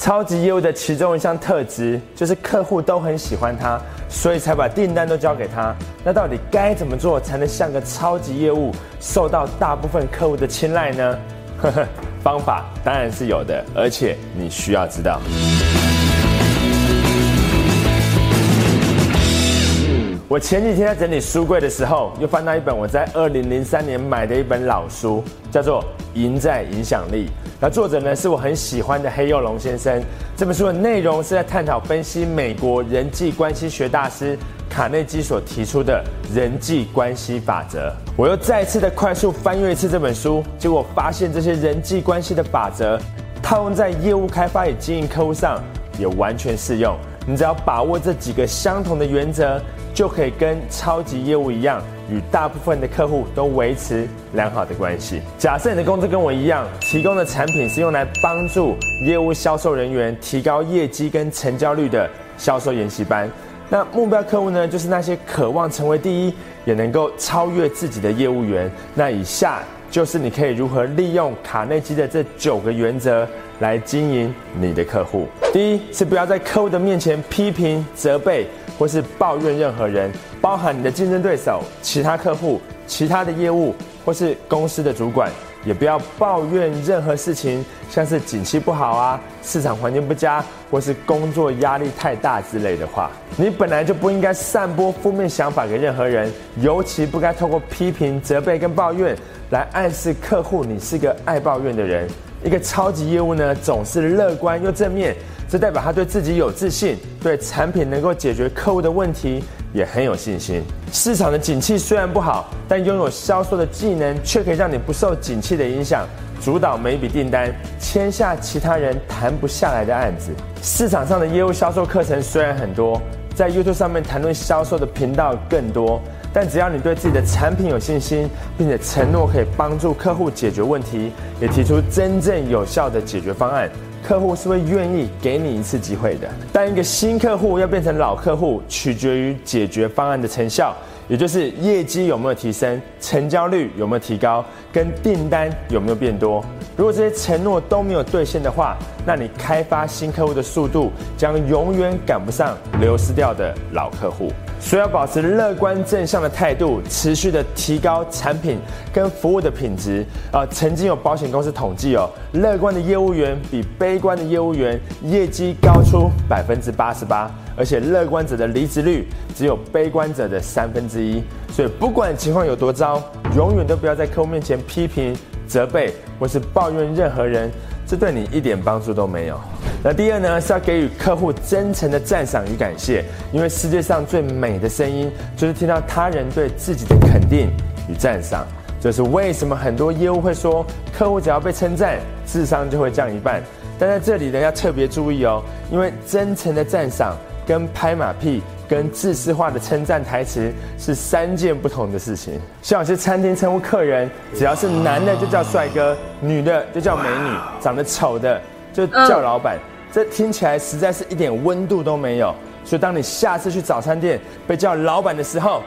超级业务的其中一项特质就是客户都很喜欢他，所以才把订单都交给他。那到底该怎么做才能像个超级业务，受到大部分客户的青睐呢？呵呵，方法当然是有的，而且你需要知道。我前几天在整理书柜的时候，又翻到一本我在二零零三年买的一本老书，叫做《赢在影响力》。那作者呢是我很喜欢的黑幼龙先生。这本书的内容是在探讨分析美国人际关系学大师卡内基所提出的人际关系法则。我又再次的快速翻阅一次这本书，结果发现这些人际关系的法则套用在业务开发与经营客户上也完全适用。你只要把握这几个相同的原则。就可以跟超级业务一样，与大部分的客户都维持良好的关系。假设你的工作跟我一样，提供的产品是用来帮助业务销售人员提高业绩跟成交率的销售研习班。那目标客户呢，就是那些渴望成为第一，也能够超越自己的业务员。那以下就是你可以如何利用卡内基的这九个原则。来经营你的客户。第一是不要在客户的面前批评、责备或是抱怨任何人，包含你的竞争对手、其他客户、其他的业务或是公司的主管，也不要抱怨任何事情，像是景气不好啊、市场环境不佳或是工作压力太大之类的话。你本来就不应该散播负面想法给任何人，尤其不该透过批评、责备跟抱怨来暗示客户你是个爱抱怨的人。一个超级业务呢，总是乐观又正面，这代表他对自己有自信，对产品能够解决客户的问题也很有信心。市场的景气虽然不好，但拥有销售的技能却可以让你不受景气的影响，主导每一笔订单，签下其他人谈不下来的案子。市场上的业务销售课程虽然很多，在 YouTube 上面谈论销售的频道更多。但只要你对自己的产品有信心，并且承诺可以帮助客户解决问题，也提出真正有效的解决方案，客户是会愿意给你一次机会的。但一个新客户要变成老客户，取决于解决方案的成效，也就是业绩有没有提升，成交率有没有提高，跟订单有没有变多。如果这些承诺都没有兑现的话，那你开发新客户的速度将永远赶不上流失掉的老客户。所以要保持乐观正向的态度，持续的提高产品跟服务的品质。啊，曾经有保险公司统计哦，乐观的业务员比悲观的业务员业绩高出百分之八十八，而且乐观者的离职率只有悲观者的三分之一。所以不管情况有多糟，永远都不要在客户面前批评、责备或是抱怨任何人，这对你一点帮助都没有。那第二呢，是要给予客户真诚的赞赏与感谢，因为世界上最美的声音就是听到他人对自己的肯定与赞赏。这是为什么很多业务会说，客户只要被称赞，智商就会降一半。但在这里呢，要特别注意哦，因为真诚的赞赏跟拍马屁、跟自私化的称赞台词是三件不同的事情。像有些餐厅称呼客人，只要是男的就叫帅哥，女的就叫美女，长得丑的。就叫老板，这听起来实在是一点温度都没有。所以，当你下次去早餐店被叫老板的时候，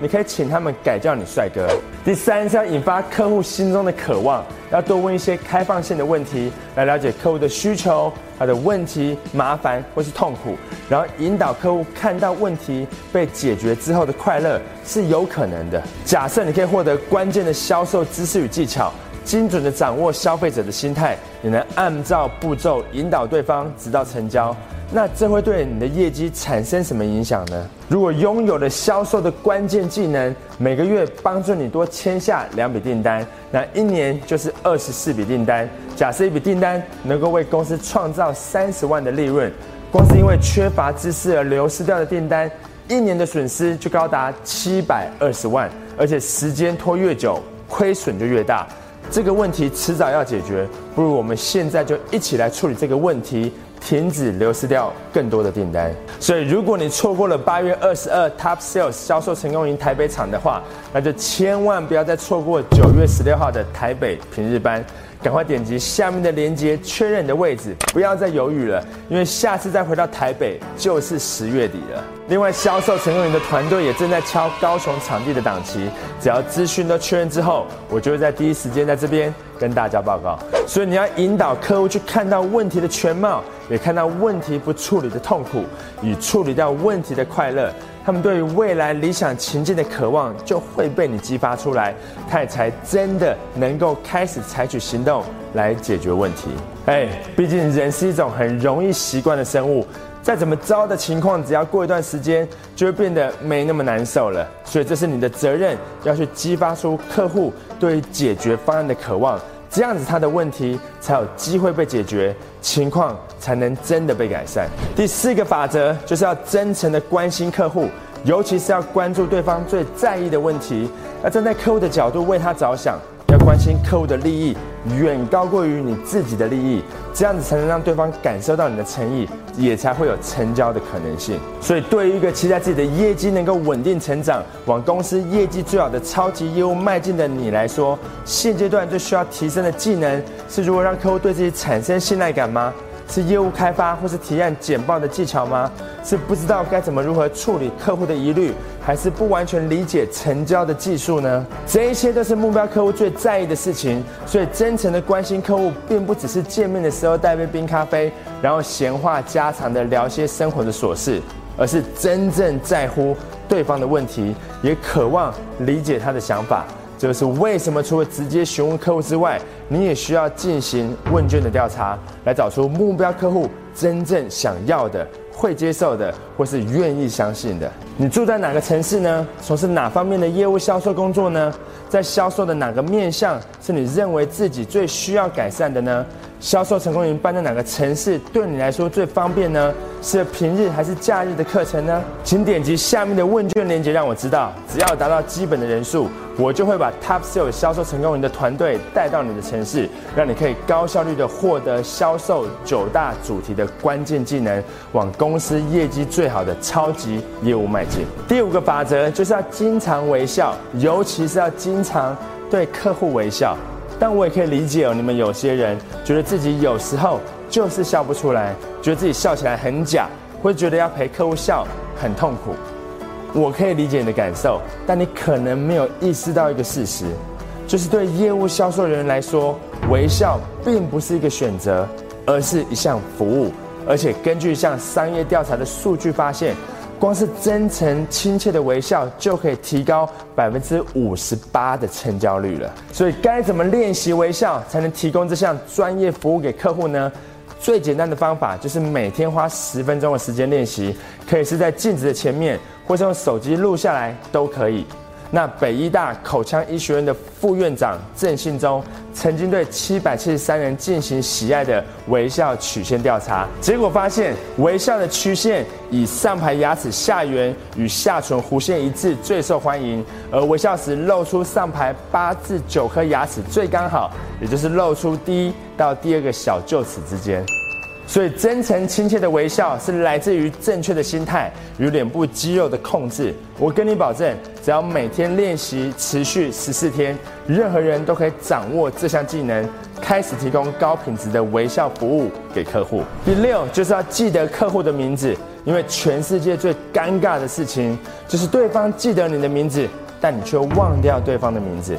你可以请他们改叫你帅哥。第三是要引发客户心中的渴望，要多问一些开放性的问题，来了解客户的需求、他的问题、麻烦或是痛苦，然后引导客户看到问题被解决之后的快乐是有可能的。假设你可以获得关键的销售知识与技巧。精准的掌握消费者的心态，也能按照步骤引导对方直到成交。那这会对你的业绩产生什么影响呢？如果拥有了销售的关键技能，每个月帮助你多签下两笔订单，那一年就是二十四笔订单。假设一笔订单能够为公司创造三十万的利润，光是因为缺乏知识而流失掉的订单，一年的损失就高达七百二十万，而且时间拖越久，亏损就越大。这个问题迟早要解决，不如我们现在就一起来处理这个问题，停止流失掉更多的订单。所以，如果你错过了八月二十二 Top Sales 销售成功营台北场的话，那就千万不要再错过九月十六号的台北平日班。赶快点击下面的链接确认你的位置，不要再犹豫了，因为下次再回到台北就是十月底了。另外，销售成功营的团队也正在敲高雄场地的档期，只要资讯都确认之后，我就会在第一时间在这边。跟大家报告。所以你要引导客户去看到问题的全貌，也看到问题不处理的痛苦，与处理掉问题的快乐。他们对于未来理想情境的渴望就会被你激发出来，他也才真的能够开始采取行动来解决问题。哎，毕竟人是一种很容易习惯的生物，再怎么糟的情况，只要过一段时间，就会变得没那么难受了。所以这是你的责任，要去激发出客户对于解决方案的渴望，这样子他的问题才有机会被解决，情况才能真的被改善。第四个法则就是要真诚的关心客户，尤其是要关注对方最在意的问题，要站在客户的角度为他着想。要关心客户的利益远高过于你自己的利益，这样子才能让对方感受到你的诚意，也才会有成交的可能性。所以，对于一个期待自己的业绩能够稳定成长，往公司业绩最好的超级业务迈进的你来说，现阶段最需要提升的技能是如何让客户对自己产生信赖感吗？是业务开发或是提案简报的技巧吗？是不知道该怎么如何处理客户的疑虑，还是不完全理解成交的技术呢？这一切都是目标客户最在意的事情。所以，真诚的关心客户，并不只是见面的时候带杯冰咖啡，然后闲话家常的聊些生活的琐事，而是真正在乎对方的问题，也渴望理解他的想法。这是为什么？除了直接询问客户之外，你也需要进行问卷的调查，来找出目标客户真正想要的、会接受的，或是愿意相信的。你住在哪个城市呢？从事哪方面的业务销售工作呢？在销售的哪个面向是你认为自己最需要改善的呢？销售成功营办在哪个城市对你来说最方便呢？是平日还是假日的课程呢？请点击下面的问卷链接，让我知道。只要达到基本的人数，我就会把 Top Sale 销售成功营的团队带到你的城市，让你可以高效率的获得销售九大主题的关键技能，往公司业绩最好的超级业务迈进。第五个法则就是要经常微笑，尤其是要经常对客户微笑。但我也可以理解哦，你们有些人觉得自己有时候就是笑不出来，觉得自己笑起来很假，会觉得要陪客户笑很痛苦。我可以理解你的感受，但你可能没有意识到一个事实，就是对业务销售人员来说，微笑并不是一个选择，而是一项服务。而且根据一项商业调查的数据发现。光是真诚亲切的微笑就可以提高百分之五十八的成交率了。所以该怎么练习微笑才能提供这项专业服务给客户呢？最简单的方法就是每天花十分钟的时间练习，可以是在镜子的前面，或是用手机录下来都可以。那北医大口腔医学院的副院长郑信忠曾经对七百七十三人进行喜爱的微笑曲线调查，结果发现微笑的曲线以上排牙齿下缘与下唇弧线一致最受欢迎，而微笑时露出上排八至九颗牙齿最刚好，也就是露出第一到第二个小臼齿之间。所以，真诚亲切的微笑是来自于正确的心态与脸部肌肉的控制。我跟你保证，只要每天练习，持续十四天，任何人都可以掌握这项技能，开始提供高品质的微笑服务给客户。第六，就是要记得客户的名字，因为全世界最尴尬的事情就是对方记得你的名字，但你却忘掉对方的名字。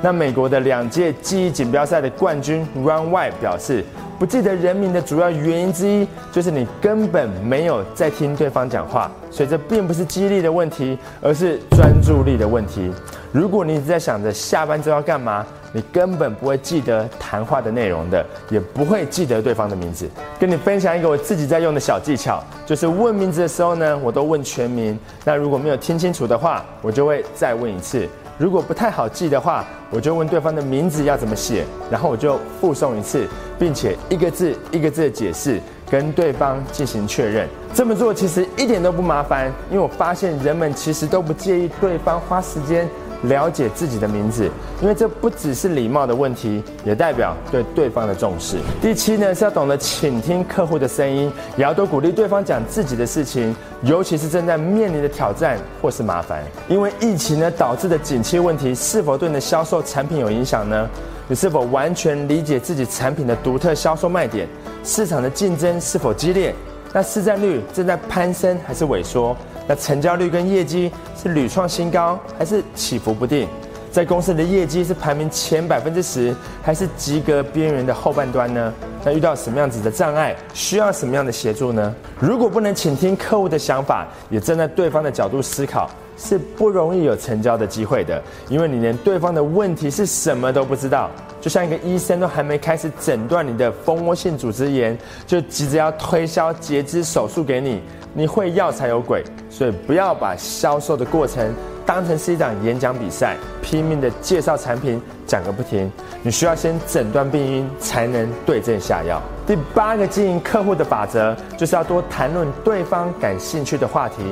那美国的两届记忆锦标赛的冠军 Run White 表示。不记得人名的主要原因之一，就是你根本没有在听对方讲话，所以这并不是记忆力的问题，而是专注力的问题。如果你一直在想着下班之后要干嘛，你根本不会记得谈话的内容的，也不会记得对方的名字。跟你分享一个我自己在用的小技巧，就是问名字的时候呢，我都问全名。那如果没有听清楚的话，我就会再问一次。如果不太好记的话，我就问对方的名字要怎么写，然后我就附送一次，并且一个字一个字的解释，跟对方进行确认。这么做其实一点都不麻烦，因为我发现人们其实都不介意对方花时间。了解自己的名字，因为这不只是礼貌的问题，也代表对对方的重视。第七呢，是要懂得倾听客户的声音，也要多鼓励对方讲自己的事情，尤其是正在面临的挑战或是麻烦。因为疫情呢导致的景气问题，是否对你的销售产品有影响呢？你是否完全理解自己产品的独特销售卖点？市场的竞争是否激烈？那市占率正在攀升还是萎缩？那成交率跟业绩是屡创新高还是起伏不定？在公司的业绩是排名前百分之十，还是及格边缘的后半端呢？那遇到什么样子的障碍，需要什么样的协助呢？如果不能倾听客户的想法，也站在对方的角度思考，是不容易有成交的机会的。因为你连对方的问题是什么都不知道，就像一个医生都还没开始诊断你的蜂窝性组织炎，就急着要推销截肢手术给你，你会要才有鬼。所以不要把销售的过程。当成是一场演讲比赛，拼命的介绍产品，讲个不停。你需要先诊断病因，才能对症下药。第八个经营客户的法则，就是要多谈论对方感兴趣的话题。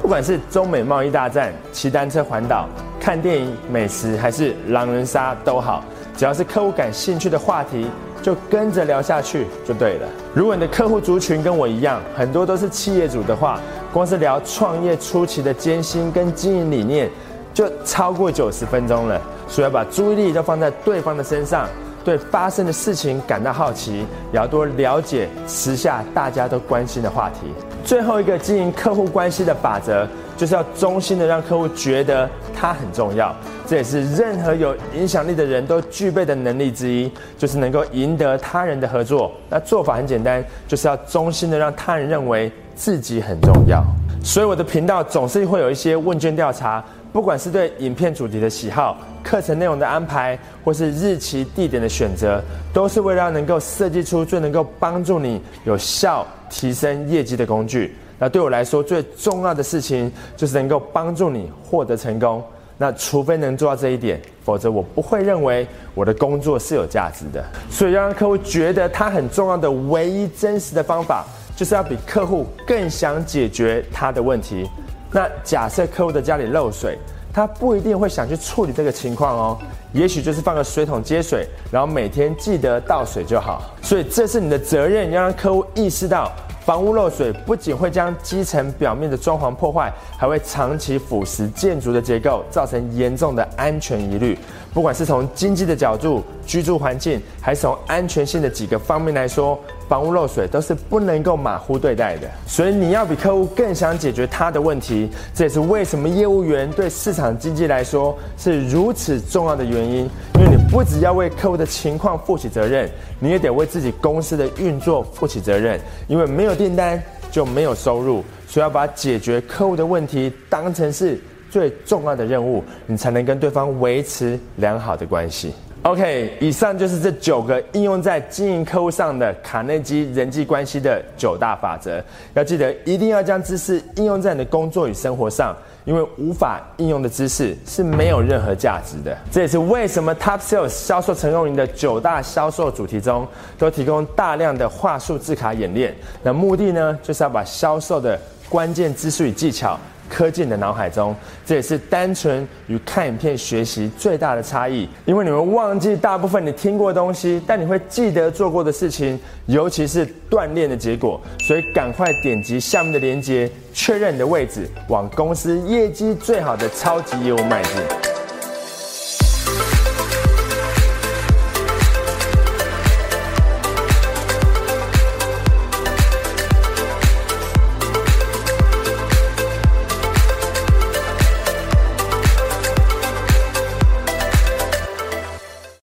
不管是中美贸易大战、骑单车环岛、看电影、美食，还是狼人杀都好，只要是客户感兴趣的话题。就跟着聊下去就对了。如果你的客户族群跟我一样，很多都是企业主的话，光是聊创业初期的艰辛跟经营理念，就超过九十分钟了。所以要把注意力都放在对方的身上，对发生的事情感到好奇，也要多了解时下大家都关心的话题。最后一个经营客户关系的法则，就是要衷心的让客户觉得他很重要。这也是任何有影响力的人都具备的能力之一，就是能够赢得他人的合作。那做法很简单，就是要衷心的让他人认为自己很重要。所以我的频道总是会有一些问卷调查，不管是对影片主题的喜好、课程内容的安排，或是日期、地点的选择，都是为了能够设计出最能够帮助你有效提升业绩的工具。那对我来说，最重要的事情就是能够帮助你获得成功。那除非能做到这一点，否则我不会认为我的工作是有价值的。所以要让客户觉得他很重要的唯一真实的方法，就是要比客户更想解决他的问题。那假设客户的家里漏水，他不一定会想去处理这个情况哦，也许就是放个水桶接水，然后每天记得倒水就好。所以这是你的责任，要让客户意识到。房屋漏水不仅会将基层表面的装潢破坏，还会长期腐蚀建筑的结构，造成严重的安全疑虑。不管是从经济的角度、居住环境，还是从安全性的几个方面来说，房屋漏水都是不能够马虎对待的。所以你要比客户更想解决他的问题，这也是为什么业务员对市场经济来说是如此重要的原因。因为你不只要为客户的情况负起责任，你也得为自己公司的运作负起责任。因为没有订单就没有收入，所以要把解决客户的问题当成是。最重要的任务，你才能跟对方维持良好的关系。OK，以上就是这九个应用在经营客户上的卡内基人际关系的九大法则。要记得，一定要将知识应用在你的工作与生活上，因为无法应用的知识是没有任何价值的。这也是为什么 Top Sales 销售成功营的九大销售主题中，都提供大量的话术字卡演练。那目的呢，就是要把销售的关键知识与技巧。刻进你的脑海中，这也是单纯与看影片学习最大的差异。因为你会忘记大部分你听过的东西，但你会记得做过的事情，尤其是锻炼的结果。所以赶快点击下面的链接，确认你的位置，往公司业绩最好的超级业务迈进。